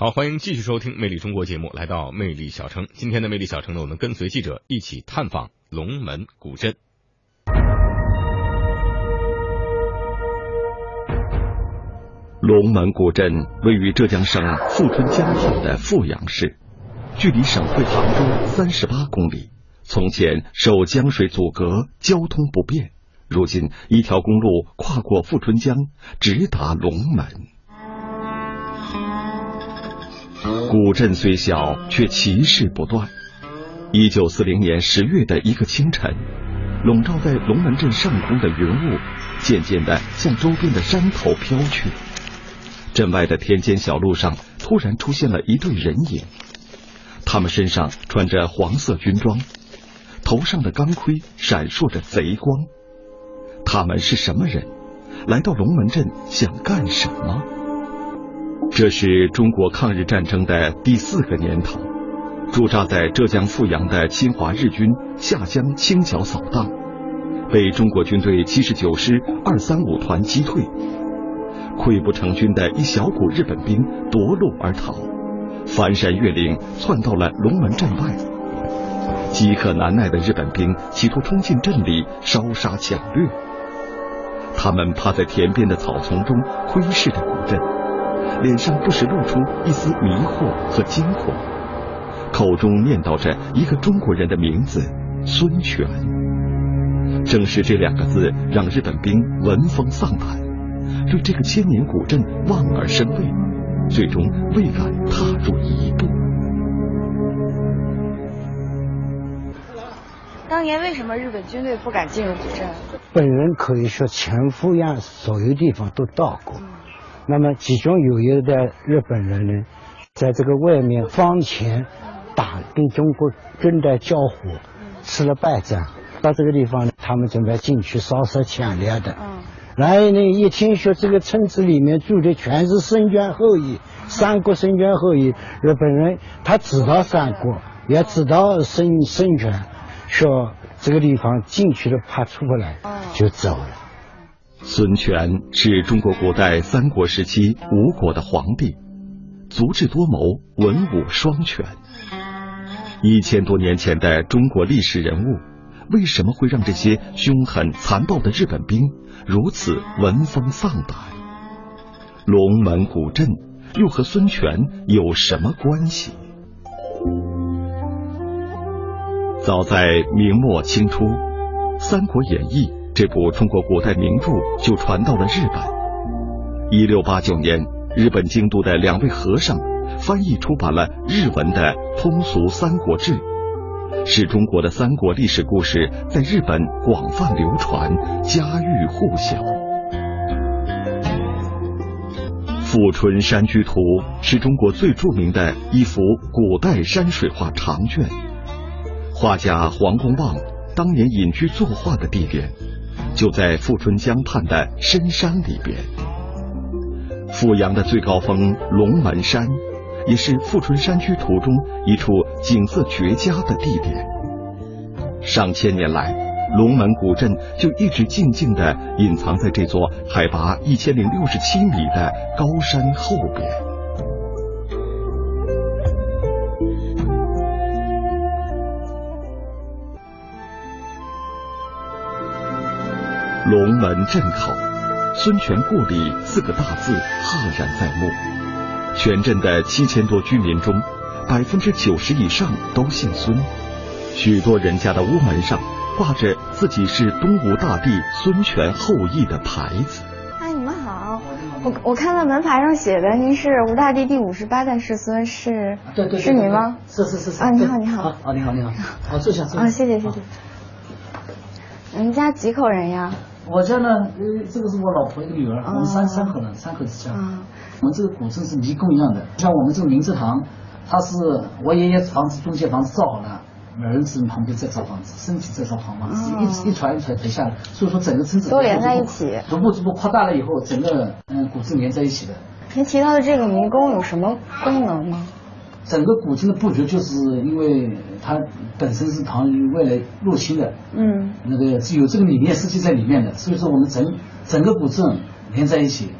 好，欢迎继续收听《魅力中国》节目，来到魅力小城。今天的魅力小城呢，我们跟随记者一起探访龙门古镇。龙门古镇位于浙江省富春江口的富阳市，距离省会杭州三十八公里。从前受江水阻隔，交通不便。如今一条公路跨过富春江，直达龙门。古镇虽小，却奇事不断。一九四零年十月的一个清晨，笼罩在龙门镇上空的云雾，渐渐的向周边的山头飘去。镇外的田间小路上，突然出现了一对人影，他们身上穿着黄色军装，头上的钢盔闪烁着贼光。他们是什么人？来到龙门镇想干什么？这是中国抗日战争的第四个年头，驻扎在浙江富阳的侵华日军下江清剿扫荡，被中国军队七十九师二三五团击退。溃不成军的一小股日本兵夺路而逃，翻山越岭窜到了龙门镇外。饥渴难耐的日本兵企图冲进镇里烧杀抢掠，他们趴在田边的草丛中窥视着古镇，脸上不时露出一丝迷惑和惊恐，口中念叨着一个中国人的名字孙权。正是这两个字让日本兵闻风丧胆。对这个千年古镇望而生畏，最终未敢踏入一步。当年为什么日本军队不敢进入古镇？本人可以说全富阳所有地方都到过，那么其中有一代日本人呢，在这个外面方前打跟中国军队交火，吃了败仗，到这个地方呢，他们准备进去烧杀抢掠的。然后呢，一听说这个村子里面住的全是孙权后裔，三国孙权后裔，日本人他知道三国，也知道孙孙权，说这个地方进去了怕出不来，就走了。孙权是中国古代三国时期吴国的皇帝，足智多谋，文武双全。一千多年前的中国历史人物。为什么会让这些凶狠残暴的日本兵如此闻风丧胆？龙门古镇又和孙权有什么关系？早在明末清初，《三国演义》这部中国古代名著就传到了日本。一六八九年，日本京都的两位和尚翻译出版了日文的通俗《三国志》。使中国的三国历史故事在日本广泛流传，家喻户晓。《富春山居图》是中国最著名的一幅古代山水画长卷。画家黄公望当年隐居作画的地点，就在富春江畔的深山里边。富阳的最高峰龙门山。也是《富春山居图》中一处景色绝佳的地点。上千年来，龙门古镇就一直静静地隐藏在这座海拔一千零六十七米的高山后边。龙门镇口，孙权故里四个大字赫然在目。全镇的七千多居民中，百分之九十以上都姓孙，许多人家的屋门上挂着自己是东吴大帝孙权后裔的牌子。哎，你们好，我我看到门牌上写的您是吴大帝第五十八代世孙，是？对对，是您吗？是是是是。啊，你好你好。啊，你好你好。好，坐下。啊，谢谢谢谢。你们家几口人呀？我家呢，呃，这个是我老婆一个女儿，我们三三口人，三口之家。我们这个古镇是迷宫一样的，像我们这个明字堂，它是我爷爷房子中间房子造好了，儿子旁边再造房子，身体再造房子，一一传一传传下来，所以说整个村子都连在一起，逐步逐步扩大了以后，整个嗯古镇连在一起的。您提到的这个迷宫有什么功能吗？整个古镇的布局就是因为它本身是唐虞外来入侵的，嗯，那个是有这个理念设计在里面的，所以说我们整整个古镇连在一起，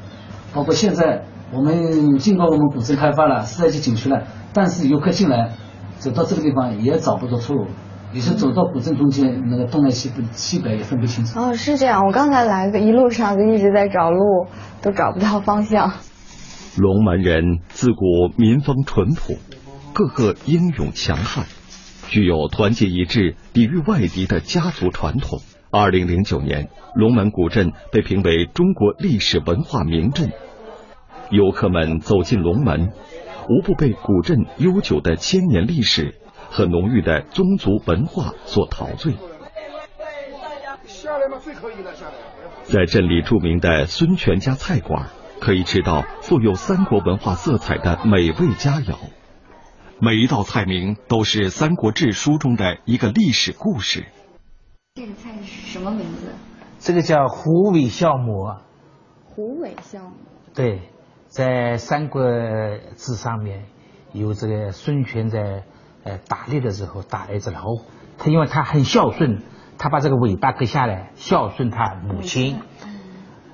包括现在。我们尽管我们古镇开发了，四 A 级景区了，但是游客进来走到这个地方也找不到出路，也是走到古镇中间那个东南西北西北也分不清楚。哦，是这样，我刚才来的一路上就一直在找路，都找不到方向。龙门人自古民风淳朴，个个英勇强悍，具有团结一致、抵御外敌的家族传统。二零零九年，龙门古镇被评为中国历史文化名镇。游客们走进龙门，无不被古镇悠久的千年历史和浓郁的宗族文化所陶醉。在镇里著名的孙权家菜馆。可以吃到富有三国文化色彩的美味佳肴，每一道菜名都是《三国志》书中的一个历史故事。这个菜是什么名字？这个叫虎尾酵母。虎尾酵母。对，在《三国志》上面有这个孙权在呃打猎的时候打了一只老虎，他因为他很孝顺，他把这个尾巴割下来孝顺他母亲。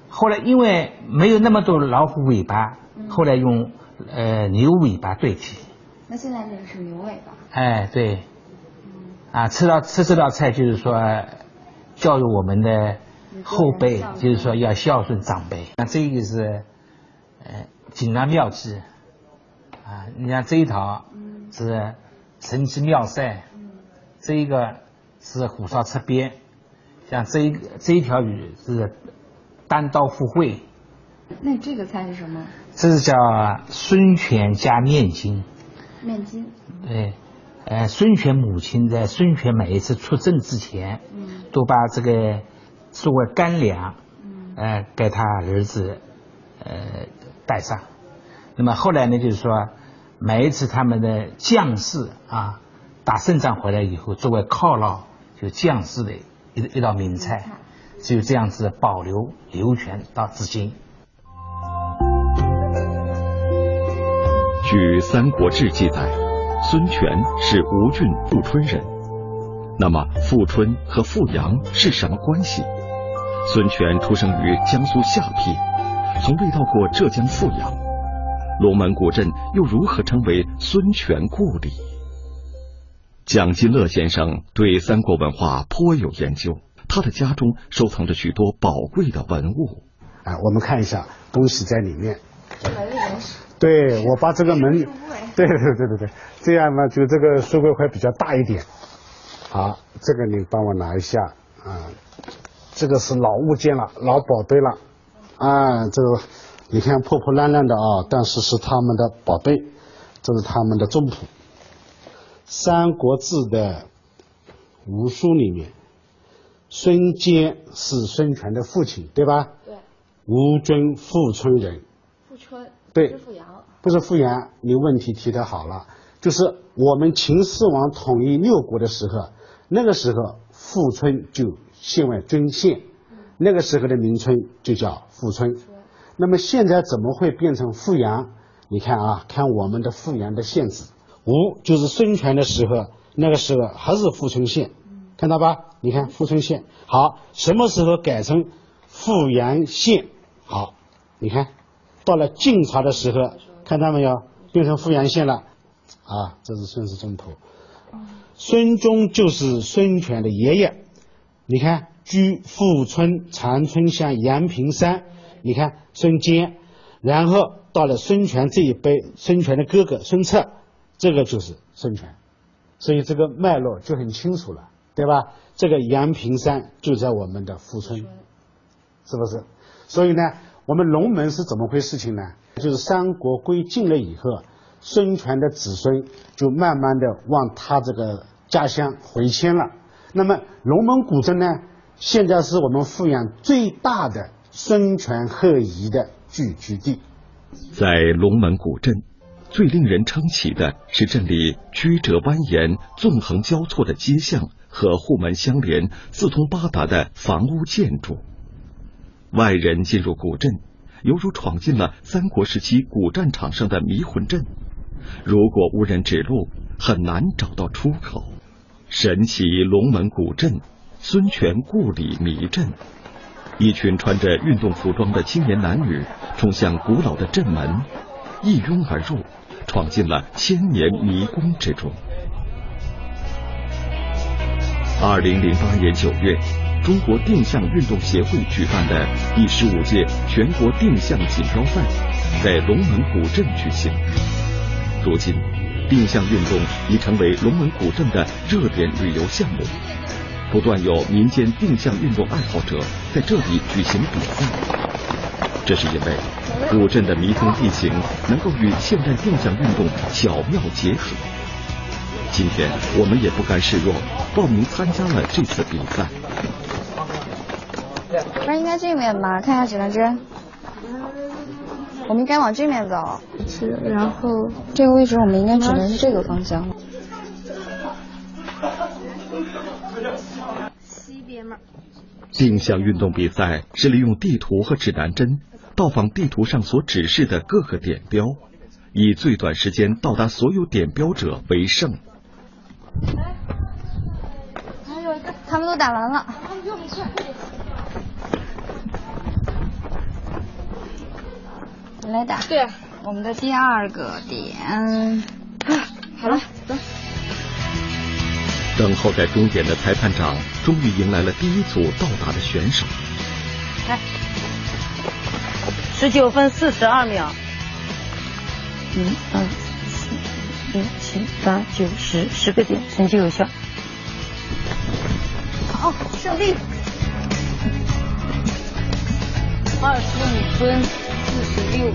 后来因为没有那么多老虎尾巴，后来用呃牛尾巴对替。那现在那个是牛尾巴。哎，对。啊，吃到吃这道菜就是说，教育我们的后辈，就是说要孝顺长辈。那这个是呃锦囊妙计啊，你像这一套是神机妙算，这一个是虎烧侧边，像这一这一条鱼是。单刀赴会，那这个菜是什么？这是叫孙权加面筋。面筋。对，呃，孙权母亲在孙权每一次出征之前，嗯，都把这个作为干粮，嗯，呃，给他儿子，呃，带上。那么后来呢，就是说，每一次他们的将士啊，打胜仗回来以后，作为犒劳就将士的一一道名菜。只有这样子保留流传到至今。据《三国志》记载，孙权是吴郡富春人。那么，富春和富阳是什么关系？孙权出生于江苏下邳，从未到过浙江富阳。龙门古镇又如何成为孙权故里？蒋金乐先生对三国文化颇有研究。他的家中收藏着许多宝贵的文物。啊，我们看一下东西在里面。对，我把这个门，对对对对对，这样呢，就这个书柜会比较大一点。好，这个你帮我拿一下啊，这个是老物件了，老宝贝了啊，这个你看破破烂烂的啊，但是是他们的宝贝，这是他们的宗谱，《三国志》的吴书里面。孙坚是孙权的父亲，对吧？对。吴军富春人。富春。对。不是富阳。你问题提得好了。就是我们秦始皇统一六国的时候，那个时候富春就县外郡县，那个时候的名称就叫富春。那么现在怎么会变成富阳？你看啊，看我们的富阳的县址，吴就是孙权的时候，那个时候还是富春县。看到吧？你看富春县好，什么时候改成富阳县？好，你看到了晋朝的时候，看到没有？变成富阳县了。啊，这是孙氏宗谱。孙忠就是孙权的爷爷。你看，居富春长春乡阳平山。你看孙坚，然后到了孙权这一辈，孙权的哥哥孙策，这个就是孙权。所以这个脉络就很清楚了。对吧？这个阳平山就在我们的富春，是不是？所以呢，我们龙门是怎么回事情呢？就是三国归晋了以后，孙权的子孙就慢慢的往他这个家乡回迁了。那么龙门古镇呢，现在是我们富阳最大的孙权后裔的聚居地。在龙门古镇，最令人称奇的是镇里曲折蜿蜒、纵横交错的街巷。和户门相连、四通八达的房屋建筑，外人进入古镇，犹如闯进了三国时期古战场上的迷魂阵。如果无人指路，很难找到出口。神奇龙门古镇，孙权故里迷阵。一群穿着运动服装的青年男女冲向古老的镇门，一拥而入，闯进了千年迷宫之中。二零零八年九月，中国定向运动协会举办的第十五届全国定向锦标赛在龙门古镇举行。如今，定向运动已成为龙门古镇的热点旅游项目，不断有民间定向运动爱好者在这里举行比赛。这是因为古镇的迷宫地形能够与现代定向运动巧妙结合。今天我们也不甘示弱，报名参加了这次比赛。不是应该这面吧？看一下指南针。我们应该往这面走。是，然后这个位置我们应该指的是这个方向。西边嘛。定向运动比赛是利用地图和指南针到访地图上所指示的各个点标，以最短时间到达所有点标者为胜。还有一个，他们都打完了。来打。对，我们的第二个点。好了，走。等候在终点的裁判长终于迎来了第一组到达的选手。来，十九分四十二秒。一二四五六七八九十，十个点，成绩有效。好，胜利。二十五分四十六。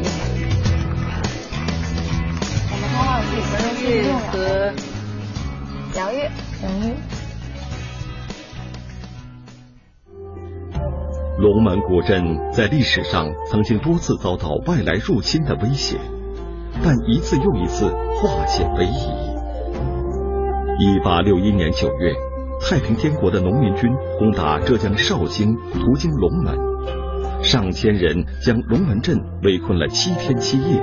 我们刚刚有几分钟和杨月。杨月。龙门古镇在历史上曾经多次遭到外来入侵的威胁。但一次又一次化险为夷。一八六一年九月，太平天国的农民军攻打浙江绍兴，途经龙门，上千人将龙门镇围困了七天七夜，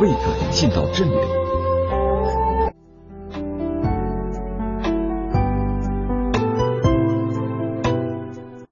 未敢进到镇里。